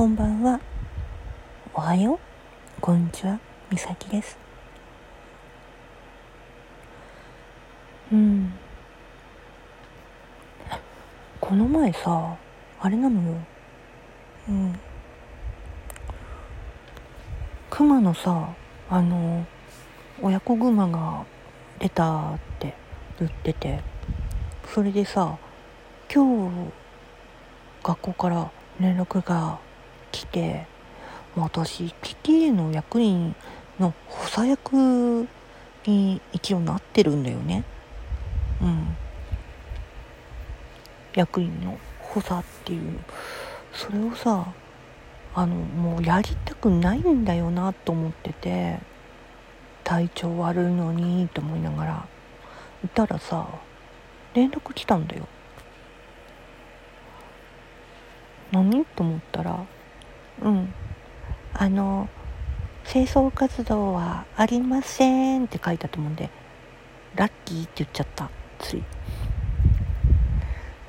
こんばんは。おはよう。こんにちは。みさきです。うん。この前さ、あれなのよ。うん。熊のさ、あの、親子熊が出たって言ってて、それでさ、今日、学校から連絡が来て私 PTA の役員の補佐役に一応なってるんだよね。うん。役員の補佐っていう。それをさあのもうやりたくないんだよなと思ってて体調悪いのにと思いながらいたらさ連絡来たんだよ。何？と思ったらうん。あの清掃活動はありませんって書いたと思うんでラッキーって言っちゃったつい。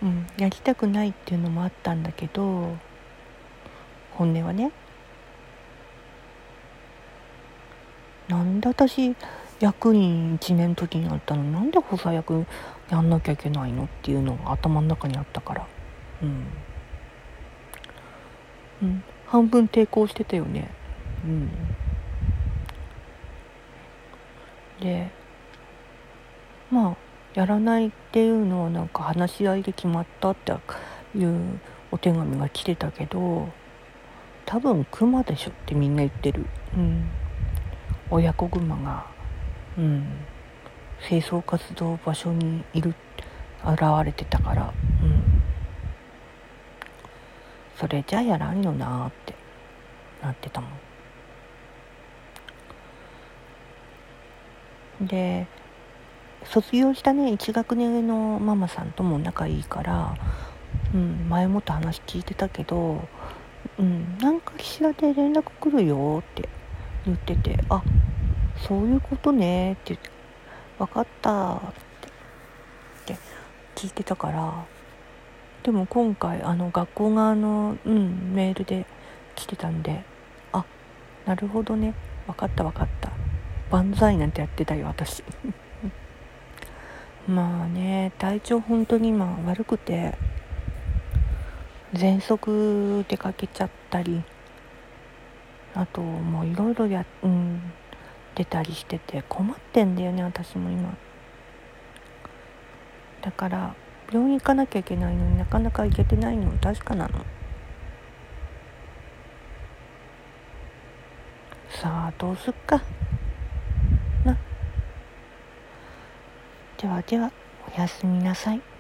うんやりたくないっていうのもあったんだけど本音はね。なんで私役員1年の時になったの？なんで補佐役やんなきゃいけないの？っていうのが頭の中にあったから。うん。うん、半分抵抗してたよね。うん。でまあやらないっていうのはなんか話し合いで決まったっていうお手紙が来てたけど多分クマでしょってみんな言ってる。うん。親子グマがうん。清掃活動場所にいる現れてたから。うん。それじゃやらんよなってなってたもん。で卒業したね1学年上のママさんとも仲いいから、うん、前もって話聞いてたけど、うん、なんかしらで連絡来るよって言っててあそういうことねって言って分かったって聞いてたからでも今回あの学校側の、うん、メールで来てたんであなるほどね。分かった分かった。万歳なんてやってたよ私。まあね体調本当に今悪くて喘息出かけちゃったりあともういろいろや、うん、出たりしてて困ってんだよね私も今。だから病院行かなきゃいけないのになかなか行けてないのは確かなの。さあどうすっか。な。ではではおやすみなさい。